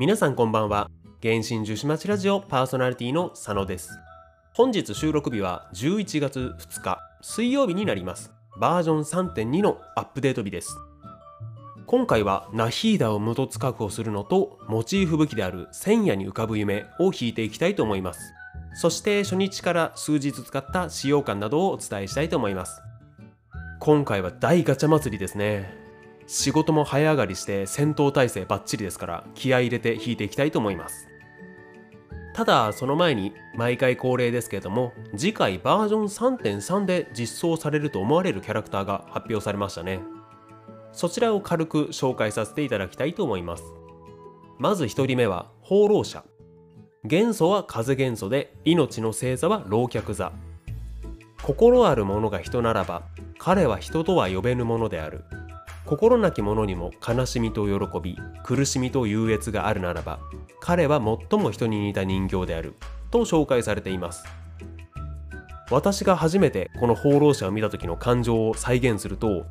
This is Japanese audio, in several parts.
皆さんこんばんは。原神樹脂町ラジオパーソナリティの佐野です。本日収録日は11月2日水曜日になります。バージョン3.2のアップデート日です。今回はナヒーダを無凸確保するのとモチーフ武器である千夜に浮かぶ夢を引いていきたいと思います。そして初日から数日使った使用感などをお伝えしたいと思います。今回は大ガチャ祭りですね。仕事も早上がりして戦闘態勢バッチリですから気合入れて引いていきたいと思います。ただその前に毎回恒例ですけれども次回バージョン3.3で実装されると思われるキャラクターが発表されましたね。そちらを軽く紹介させていただきたいと思います。まず1人目は放浪者。元素は風元素で命の星座は老客座。心ある者が人ならば彼は人とは呼べぬものである。心なき者にも悲しみと喜び苦しみと優越があるならば彼は最も人に似た人形であると紹介されています。私が初めてこの放浪者を見た時の感情を再現すると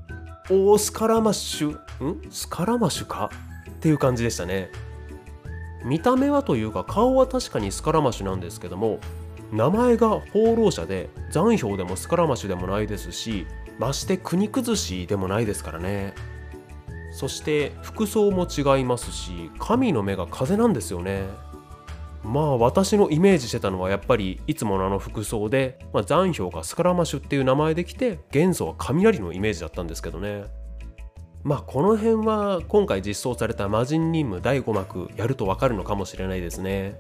おースカラマッシュん？スカラマッシュか？っていう感じでしたね。見た目はというか顔は確かにスカラマッシュなんですけども名前が放浪者で残氷でもスカラマッシュでもないですしまして国崩しでもないですからね。そして服装も違いますし神の目が風なんですよね。まあ私のイメージしてたのはやっぱりいつものあの服装で、まあ、残氷がスカラマシュっていう名前できて元素は雷のイメージだったんですけどね。まあこの辺は今回実装された魔人任務第5幕やるとわかるのかもしれないですね。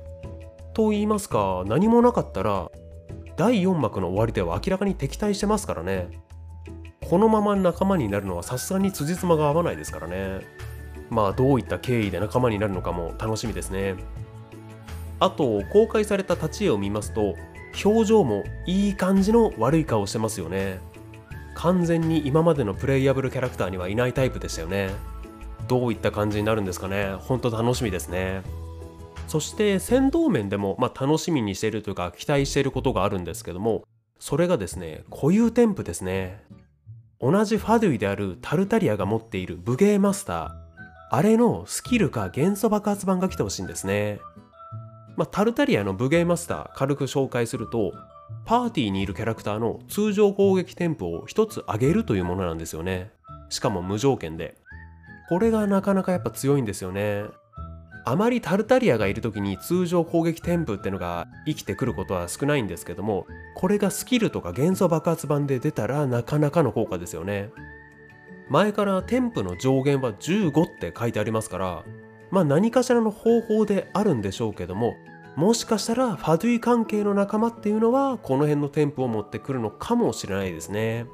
と言いますか何もなかったら第4幕の終わりでは明らかに敵対してますからね。このまま仲間になるのはさすがに辻褄が合わないですからね。まあどういった経緯で仲間になるのかも楽しみですね。あと公開された立ち絵を見ますと表情もいい感じの悪い顔してますよね。完全に今までのプレイヤブルキャラクターにはいないタイプでしたよね。どういった感じになるんですかね。本当楽しみですね。そして戦闘面でも、まあ、楽しみにしているというか期待していることがあるんですけどもそれがですね固有添付ですね。同じファドゥイであるタルタリアが持っている武芸マスターあれのスキルか元素爆発版が来てほしいんですね。まあ、タルタリアの武芸マスター軽く紹介するとパーティーにいるキャラクターの通常攻撃添付を一つ上げるというものなんですよね。しかも無条件で。これがなかなかやっぱ強いんですよね。あまりタルタリアがいる時に通常攻撃添付ってのが生きてくることは少ないんですけどもこれがスキルとか元素爆発版で出たらなかなかの効果ですよね前から添付の上限は15って書いてありますからまあ何かしらの方法であるんでしょうけどももしかしたらファドゥイ関係の仲間っていうのはこの辺の添付を持ってくるのかもしれないですね。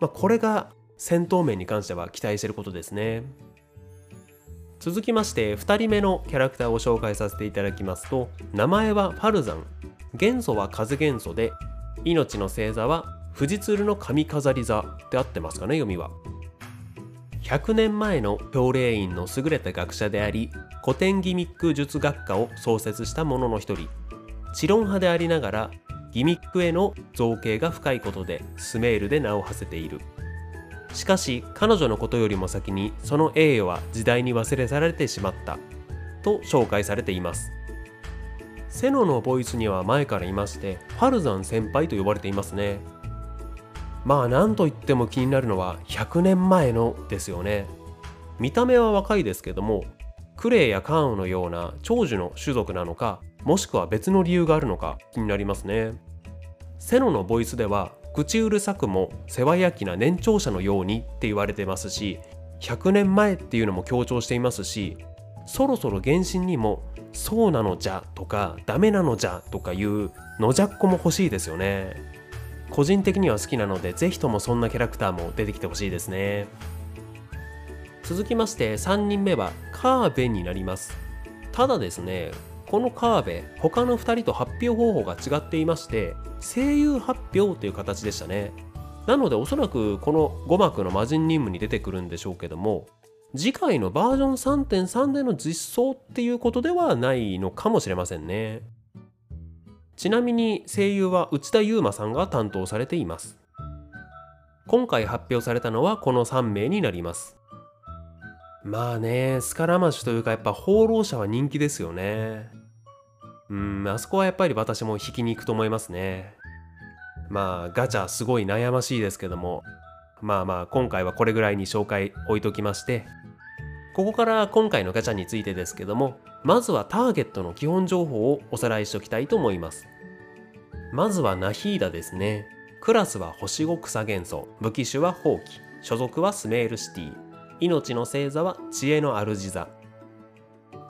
まあ、これが戦闘面に関しては期待してることですね。続きまして2人目のキャラクターを紹介させていただきますと名前はファルザン。元素は風元素で命の星座は富士鶴の髪飾り座で合ってますかね読みは。100年前の氷霊院の優れた学者であり古典ギミック術学科を創設した者の一人。知論派でありながらギミックへの造形が深いことでスメールで名を馳せている。しかし彼女のことよりも先にその栄誉は時代に忘れ去られてしまったと紹介されています。セノのボイスには前からいましてファルザン先輩と呼ばれていますね。まあ何と言っても気になるのは100年前のですよね。見た目は若いですけどもクレイやカーンのような長寿の種族なのかもしくは別の理由があるのか気になりますね。セノのボイスでは口うるさくも世話焼きな年長者のようにって言われてますし100年前っていうのも強調していますしそろそろ原神にもそうなのじゃとかダメなのじゃとかいうのじゃっこも欲しいですよね。個人的には好きなのでぜひともそんなキャラクターも出てきてほしいですね。続きまして3人目はカーベになります。ただですねこのカーベ他の2人と発表方法が違っていまして声優発表という形でしたね。なのでおそらくこの5幕の魔人任務に出てくるんでしょうけども次回のバージョン3.3での実装っていうことではないのかもしれませんね。ちなみに声優は内田悠馬さんが担当されています。今回発表されたのはこの3名になります。まあねスカラマッシュというかやっぱ放浪者は人気ですよね。うんあそこはやっぱり私も引きに行くと思いますね。まあガチャすごい悩ましいですけども。まあまあ今回はこれぐらいに紹介置いときまして。ここから今回のガチャについてですけどもまずはターゲットの基本情報をおさらいしておきたいと思います。まずはナヒーダですね。クラスは星5草元素。武器種は放棄所属はスメールシティ。命の星座は知恵の主座。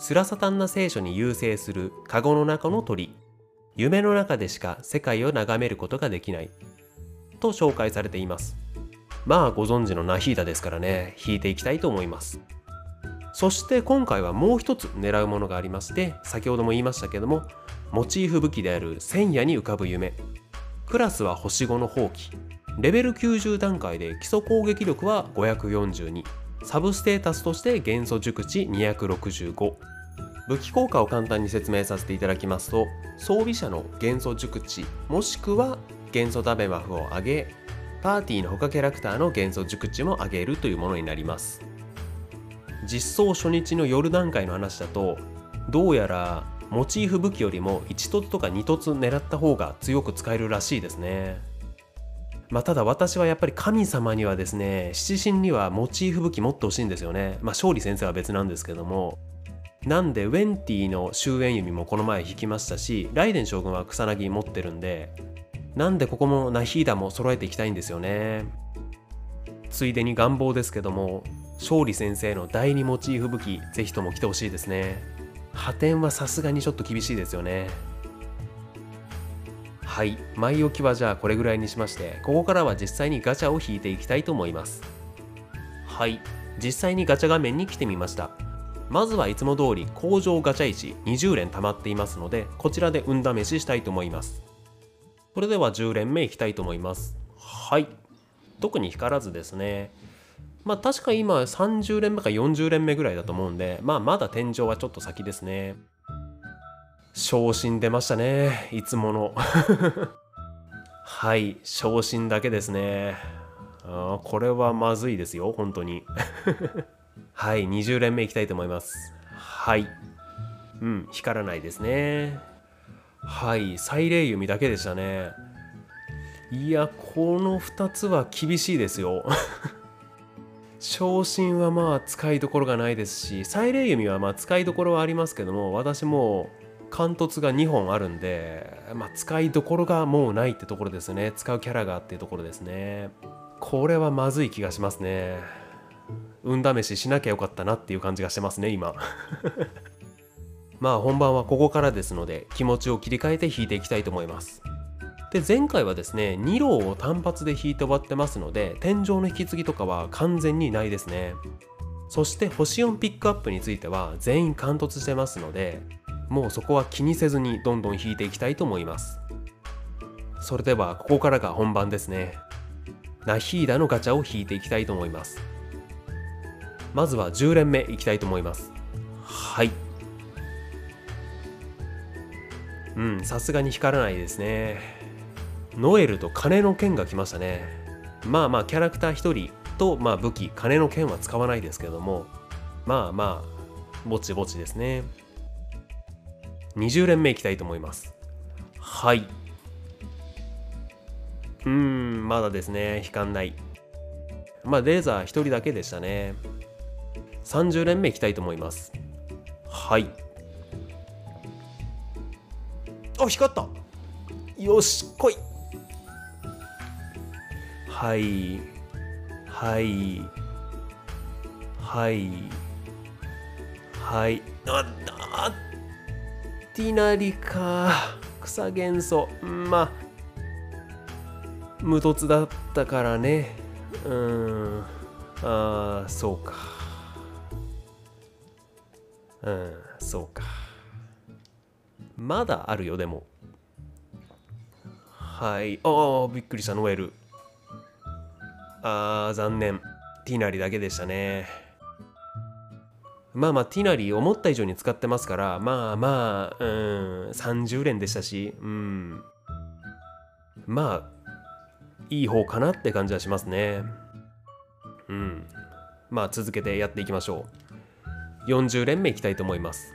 スラサタンな聖書に優勢するカゴの中の鳥。夢の中でしか世界を眺めることができない。と紹介されています。まあご存知のナヒーダですからね。引いていきたいと思います。そして今回はもう一つ狙うものがありまして先ほども言いましたけどもモチーフ武器である千夜に浮かぶ夢。クラスは星5の放棄レベル90段階で基礎攻撃力は542サブステータスとして元素熟知265武器効果を簡単に説明させていただきますと装備者の元素熟知もしくは元素ダメマフを上げパーティーの他キャラクターの元素熟知も上げるというものになります。実装初日の夜段階の話だとどうやらモチーフ武器よりも1凸とか2凸狙った方が強く使えるらしいですね。まあ、ただ私はやっぱり神様にはですね七神にはモチーフ武器持ってほしいんですよね。まあ勝利先生は別なんですけども。なんでウェンティの終焉弓もこの前引きましたしライデン将軍は草薙持ってるんでなんでここもナヒーダも揃えていきたいんですよね。ついでに願望ですけども勝利先生の第2モチーフ武器ぜひとも来てほしいですね。破天はさすがにちょっと厳しいですよね。はい。前置きはじゃあこれぐらいにしましてここからは実際にガチャを引いていきたいと思います。はい。実際にガチャ画面に来てみました。まずはいつも通り工場ガチャ石20連溜まっていますのでこちらで運試ししたいと思います。それでは10連目いきたいと思います。はい。特に光らずですね。まあ確か今30連目か40連目ぐらいだと思うんでまあまだ天井はちょっと先ですね。昇進出ましたね。いつもの。はい昇進だけですね。あこれはまずいですよ本当に。はい20連目いきたいと思います。はい。うん光らないですね。はい祭礼弓だけでしたね。いやこの2つは厳しいですよ。昇進はまあ使いどころがないですし祭礼弓はまあ使いどころはありますけども私も貫突が2本あるんで、まあ、使いどころがもうないってところですね。使うキャラがっていうところですね。これはまずい気がしますね。運試ししなきゃよかったなっていう感じがしてますね今。まあ本番はここからですので気持ちを切り替えて引いていきたいと思います。で前回はですね2ロを単発で引いて終わってますので天井の引き継ぎとかは完全にないですね。そして星4ピックアップについては全員貫突してますのでもうそこは気にせずにどんどん引いていきたいと思います。それではここからが本番ですね。ナヒーダのガチャを引いていきたいと思います。まずは10連目いきたいと思います。はい。うんさすがに光らないですね。ノエルと金の剣が来ましたね。まあまあキャラクター1人と、まあ、武器金の剣は使わないですけども。まあまあぼちぼちですね。20連目いきたいと思います。はい。うーんまだですね。引かんない。まあレーザー1人だけでしたね。30連目いきたいと思います。はい。あ光った。よし来い。はい。はい。はい。はい。あっティナリか。草元素まあ無凸だったからね。うん。ああそうか。うんそうか。まだあるよでも。はい。ああびっくりした。ノエル。あー残念。ティナリだけでしたね。まあまあティナリー思った以上に使ってますからまあまあうん30連でしたしうん。まあいい方かなって感じはしますね。うん。まあ続けてやっていきましょう。40連目いきたいと思います。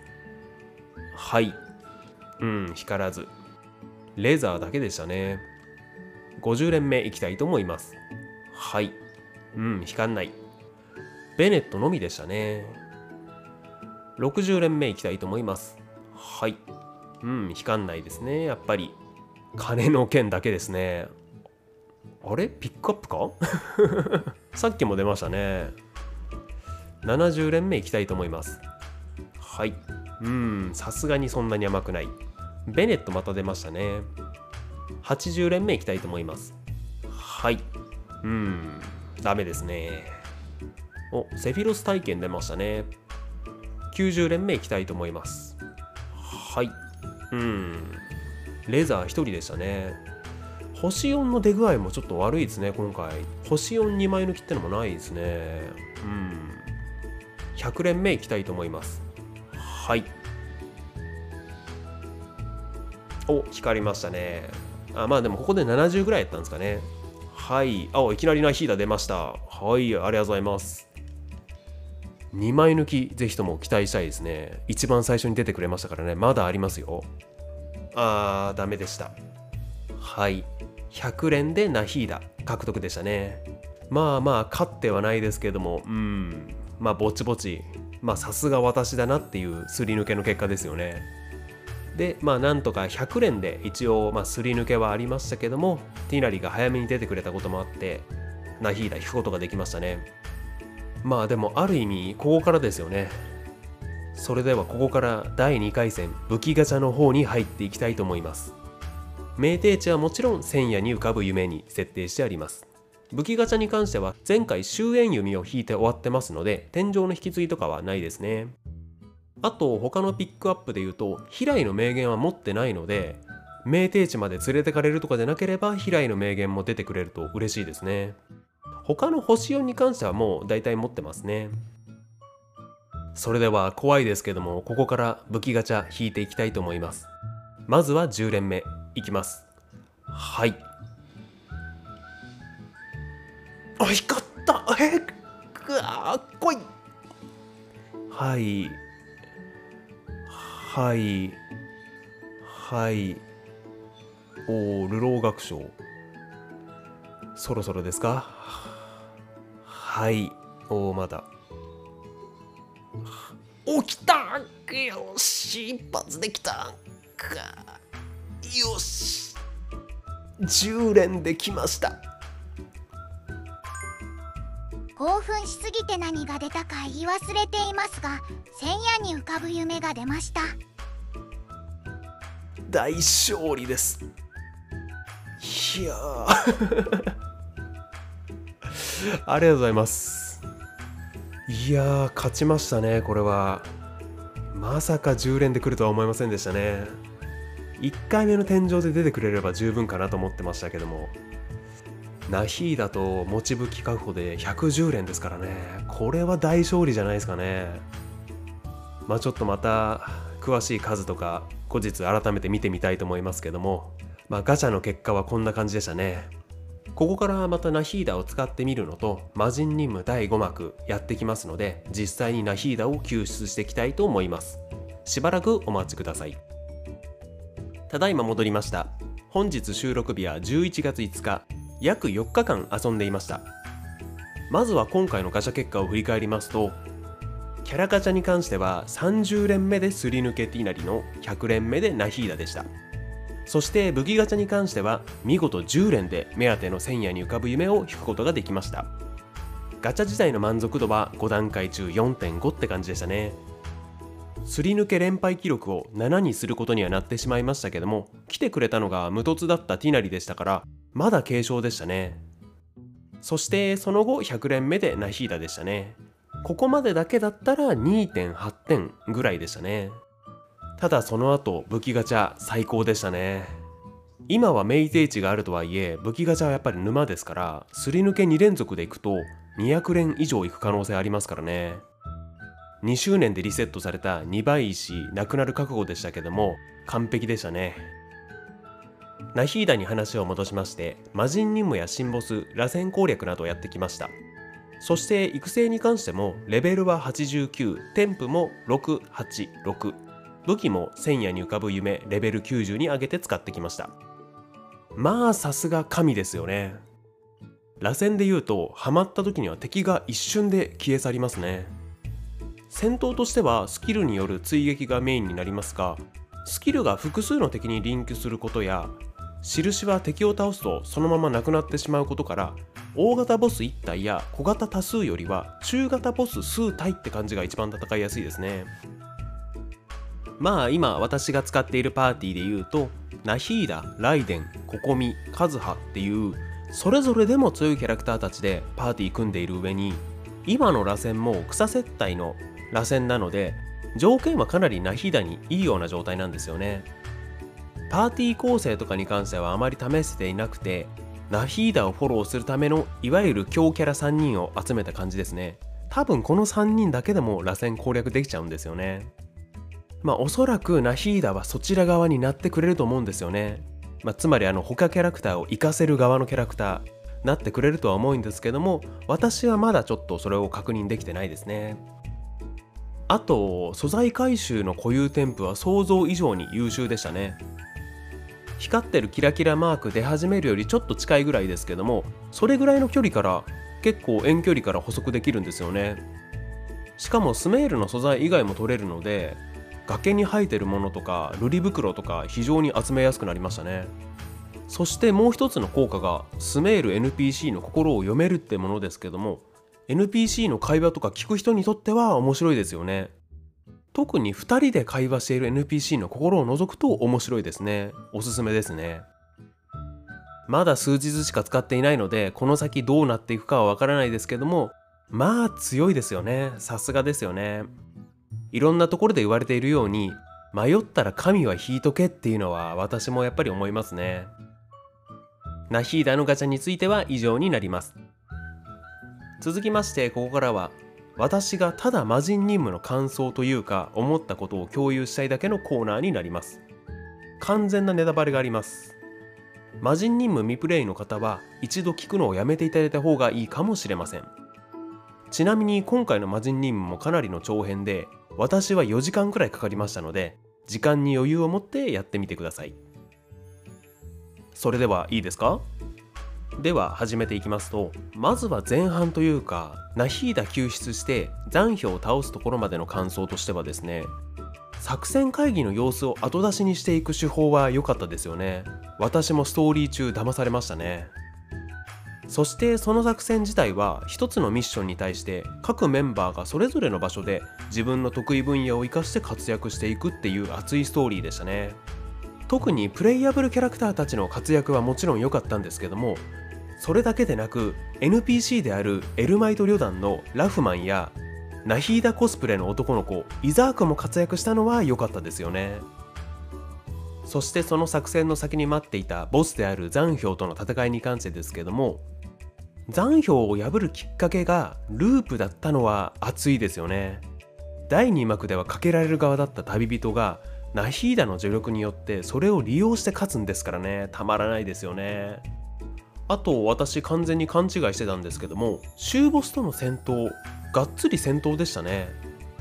はい。うん光らず。レザーだけでしたね。50連目いきたいと思います。はい。うん光んない。ベネットのみでしたね。60連目いきたいと思います。はい。うん光んないですね。やっぱり。金の剣だけですね。あれ？ピックアップか？さっきも出ましたね。70連目いきたいと思います。はい。うんさすがにそんなに甘くない。ベネットまた出ましたね。80連目いきたいと思います。はい。うんダメですね。おセフィロス体験出ましたね。90連目いきたいと思います。はい。うん。レーザー1人でしたね。星4の出具合もちょっと悪いですね今回。星42枚抜きってのもないですね。うん。100連目いきたいと思います。はい。お光りましたね。あまあでもここで70ぐらいやったんですかね。はい。あいきなりなヒーダ出ました。はいありがとうございます。2枚抜きぜひとも期待したいですね。一番最初に出てくれましたからね。まだありますよ。あーダメでした。はい。100連でナヒーダ獲得でしたね。まあまあ勝ってはないですけどもうん。まあぼちぼちまあさすが私だなっていうすり抜けの結果ですよね。でまあなんとか100連で一応まあすり抜けはありましたけどもティナリが早めに出てくれたこともあってナヒーダ引くことができましたねまあでもある意味ここからですよね。それではここから第2回戦武器ガチャの方に入っていきたいと思います。名定値はもちろん千夜に浮かぶ夢に設定してあります。武器ガチャに関しては前回終焉弓を引いて終わってますので天井の引き継ぎとかはないですね。あと他のピックアップで言うと平井の名言は持ってないので名定値まで連れてかれるとかでなければ平井の名言も出てくれると嬉しいですね。他の星4に関してはもう大体持ってますね。それでは怖いですけどもここから武器ガチャ引いていきたいと思います。まずは10連目いきます。はい。あ光った。えくわ来い。はい。はい。はい。おお流浪学賞そろそろですか？はい。おおまだ。起きたよし。一発できたか。よし。10連できました。興奮しすぎて何が出たか言い忘れていますが千夜に浮かぶ夢が出ました。大勝利です。いやーありがとうございます。いやー勝ちましたねこれは。まさか10連で来るとは思いませんでしたね。1回目の天井で出てくれれば十分かなと思ってましたけども。ナヒーだと持ち武器確保で110連ですからね。これは大勝利じゃないですかね。まあちょっとまた詳しい数とか後日改めて見てみたいと思いますけども。まあガチャの結果はこんな感じでしたね。ここからまたナヒーダを使ってみるのと魔人任務第5幕やってきますので実際にナヒーダを救出していきたいと思います。しばらくお待ちください。ただいま戻りました。本日収録日は11月5日。約4日間遊んでいました。まずは今回のガチャ結果を振り返りますとキャラガチャに関しては30連目ですり抜けティナリの100連目でナヒーダでした。そして武器ガチャに関しては見事10連で目当ての千夜に浮かぶ夢を引くことができました。ガチャ自体の満足度は5段階中4.5って感じでしたね。すり抜け連敗記録を7にすることにはなってしまいましたけども来てくれたのが無凸だったティナリでしたからまだ軽傷でしたね。そしてその後100連目でナヒーダでしたね。ここまでだけだったら2.8点ぐらいでしたね。ただその後武器ガチャ最高でしたね。今はメイテイ値があるとはいえ武器ガチャはやっぱり沼ですからすり抜け2連続でいくと200連以上いく可能性ありますからね。2周年でリセットされた2倍石なくなる覚悟でしたけども完璧でしたね。ナヒーダに話を戻しまして魔人任務や新ボス螺旋攻略などをやってきました。そして育成に関してもレベルは89添付も686武器も千夜に浮かぶ夢レベル90に上げて使ってきました。まあさすが神ですよね。螺旋で言うとハマった時には敵が一瞬で消え去りますね。戦闘としてはスキルによる追撃がメインになりますがスキルが複数の敵にリンクすることや印は敵を倒すとそのままなくなってしまうことから大型ボス1体や小型多数よりは中型ボス数体って感じが一番戦いやすいですね。まあ今私が使っているパーティーで言うとナヒーダ、ライデン、ココミ、カズハっていうそれぞれでも強いキャラクターたちでパーティー組んでいる上に今の螺旋も草接待の螺旋なので条件はかなりナヒーダにいいような状態なんですよね。パーティー構成とかに関してはあまり試せていなくてナヒーダをフォローするためのいわゆる強キャラ3人を集めた感じですね。多分この3人だけでも螺旋攻略できちゃうんですよね。まあおそらくナヒーダはそちら側になってくれると思うんですよね、まあ、つまりあの他キャラクターを活かせる側のキャラクターなってくれるとは思うんですけども私はまだちょっとそれを確認できてないですね。あと素材回収の固有添付は想像以上に優秀でしたね。光ってるキラキラマーク出始めるよりちょっと近いぐらいですけどもそれぐらいの距離から結構遠距離から補足できるんですよね。しかもスメールの素材以外も取れるので崖に生えてるものとか瑠璃袋とか非常に集めやすくなりましたね。そしてもう一つの効果がスメール NPC の心を読めるってものですけども NPC の会話とか聞く人にとっては面白いですよね。特に2人で会話している NPC の心を覗くと面白いですね。おすすめですね。まだ数日しか使っていないのでこの先どうなっていくかはわからないですけどもまあ強いですよね。さすがですよね。いろんなところで言われているように迷ったら神は引いとけっていうのは私もやっぱり思いますね。ナヒーダのガチャについては以上になります。続きましてここからは私がただ魔人任務の感想というか思ったことを共有したいだけのコーナーになります。完全なネタバレがあります。魔人任務未プレイの方は一度聞くのをやめていただいた方がいいかもしれません。ちなみに今回の魔人任務もかなりの長編で私は4時間くらいかかりましたので時間に余裕を持ってやってみてください。それではいいですか？では始めていきますとまずは前半というかナヒーダ救出して残氷を倒すところまでの感想としてはですね作戦会議の様子を後出しにしていく手法は良かったですよね。私もストーリー中騙されましたね。そしてその作戦自体は一つのミッションに対して各メンバーがそれぞれの場所で自分の得意分野を生かして活躍していくっていう熱いストーリーでしたね。特にプレイヤブルキャラクターたちの活躍はもちろん良かったんですけどもそれだけでなく NPC であるエルマイト旅団のラフマンやナヒーダコスプレの男の子イザークも活躍したのは良かったですよね。そしてその作戦の先に待っていたボスである残氷との戦いに関してですけども残氷を破るきっかけがループだったのは熱いですよね。第2幕ではかけられる側だった旅人がナヒーダの助力によってそれを利用して勝つんですからね。たまらないですよね。あと私完全に勘違いしてたんですけども終ボスとの戦闘がっつり戦闘でしたね。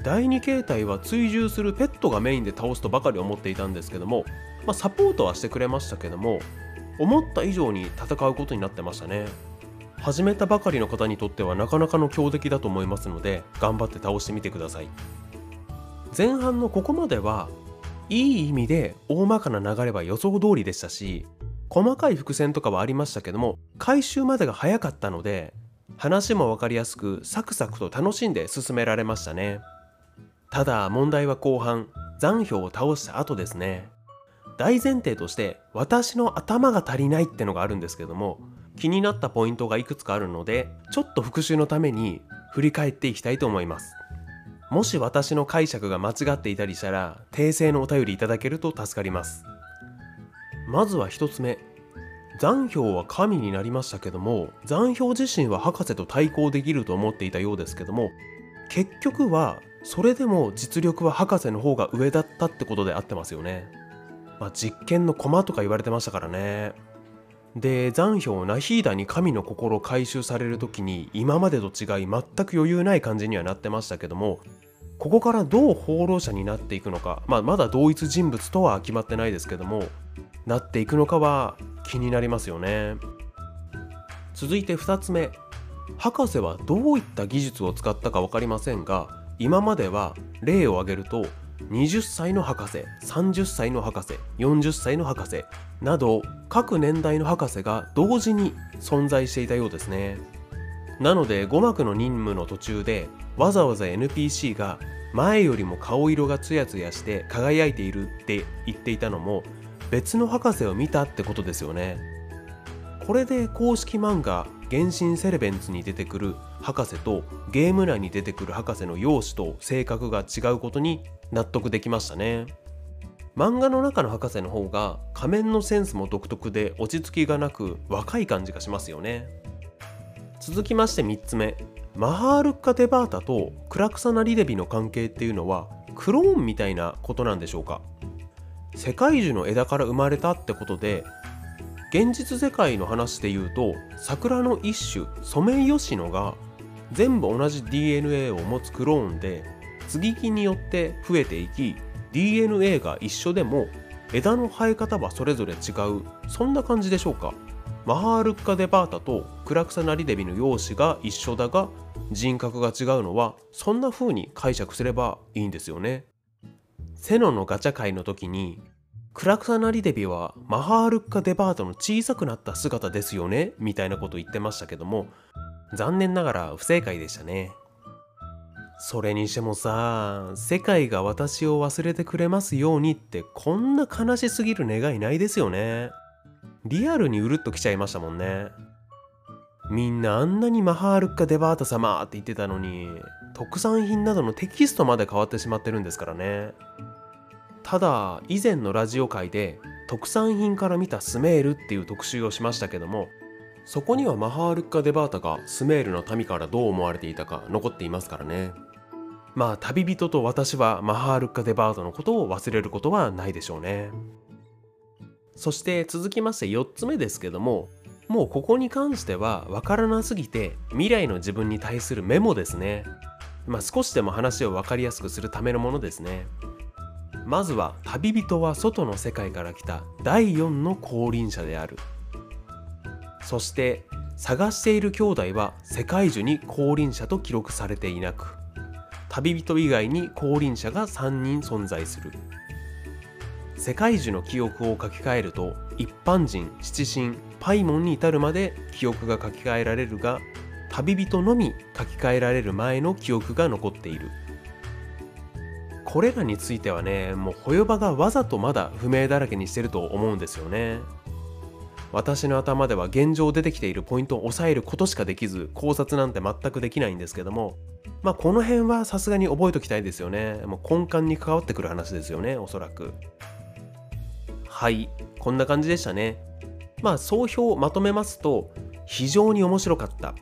第2形態は追従するペットがメインで倒すとばかり思っていたんですけども、まあ、サポートはしてくれましたけども思った以上に戦うことになってましたね。始めたばかりの方にとってはなかなかの強敵だと思いますので頑張って倒してみてください。前半のここまではいい意味で大まかな流れは予想通りでしたし細かい伏線とかはありましたけども回収までが早かったので話も分かりやすくサクサクと楽しんで進められましたね。ただ問題は後半残氷を倒した後ですね。大前提として私の頭が足りないってのがあるんですけども気になったポイントがいくつかあるのでちょっと復習のために振り返っていきたいと思います。もし私の解釈が間違っていたりしたら訂正のお便りいただけると助かります。まずは1つ目。残氷は神になりましたけども残氷自身は博士と対抗できると思っていたようですけども結局はそれでも実力は博士の方が上だったってことで合ってますよね。まあ実験の駒とか言われてましたからね。で残氷ナヒーダに神の心回収される時に今までと違い全く余裕ない感じにはなってましたけどもここからどう放浪者になっていくのか、まあ、まだ同一人物とは決まってないですけどもなっていくのかは気になりますよね。続いて2つ目。博士はどういった技術を使ったか分かりませんが今までは例を挙げると20歳の博士30歳の博士40歳の博士など各年代の博士が同時に存在していたようですね。なので5幕の任務の途中でわざわざ NPC が前よりも顔色がツヤツヤして輝いているって言っていたのも別の博士を見たってことですよね。これで公式漫画「原神セレベンツ」に出てくる博士とゲーム内に出てくる博士の容姿と性格が違うことに納得できましたね。漫画の中の博士の方が仮面のセンスも独特で落ち着きがなく若い感じがしますよね。続きまして3つ目。マハールッカ・デバータとクラクサナ・リデビの関係っていうのはクローンみたいなことなんでしょうか。世界樹の枝から生まれたってことで現実世界の話で言うと桜の一種ソメイヨシノが全部同じ DNA を持つクローンで接ぎ木によって増えていき DNA が一緒でも枝の生え方はそれぞれ違う。そんな感じでしょうか。マハールッカ・デバータとクラクサナリデビの容姿が一緒だが人格が違うのはそんな風に解釈すればいいんですよね。セノのガチャ会の時にクラクサナリデビはマハールッカ・デバートの小さくなった姿ですよねみたいなこと言ってましたけども残念ながら不正解でしたね。それにしてもさ世界が私を忘れてくれますようにってこんな悲しすぎる願いないですよね。リアルにうるっときちゃいましたもんね。みんなあんなにマハールッカ・デバータ様って言ってたのに特産品などのテキストまで変わってしまってるんですからね。ただ以前のラジオ界で特産品から見たスメールっていう特集をしましたけどもそこにはマハールッカ・デバータがスメールの民からどう思われていたか残っていますからね。まあ旅人と私はマハールッカ・デバートのことを忘れることはないでしょうね。そして続きまして4つ目ですけどももうここに関しては分からなすぎて未来の自分に対するメモですね。まあ少しでも話を分かりやすくするためのものですね。まずは旅人は外の世界から来た第4の降臨者である。そして探している兄弟は世界中に降臨者と記録されていなく旅人以外に降臨者が3人存在する。世界中の記憶を書き換えると一般人七神パイモンに至るまで記憶が書き換えられるが旅人のみ書き換えられる前の記憶が残っている。これらについてはねもうホヨバがわざとまだ不明だらけにしてると思うんですよね。私の頭では現状出てきているポイントを抑えることしかできず考察なんて全くできないんですけどもまあこの辺はさすがに覚えときたいですよね。もう根幹に関わってくる話ですよねおそらく。はい。こんな感じでしたね。まあ総評をまとめますと非常に面白かった。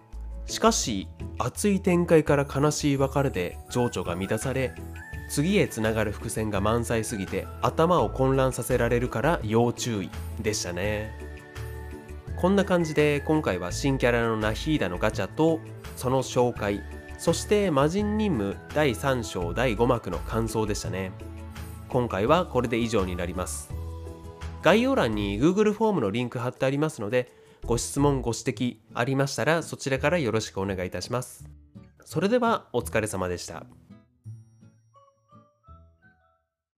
しかし熱い展開から悲しい別れで情緒が乱され次へつながる伏線が満載すぎて頭を混乱させられるから要注意でしたね。こんな感じで今回は新キャラのナヒーダのガチャとその紹介そして魔人任務第3章第5幕の感想でしたね。今回はこれで以上になります。概要欄に Google フォームのリンク貼ってありますのでご質問ご指摘ありましたらそちらからよろしくお願いいたします。それではお疲れ様でした。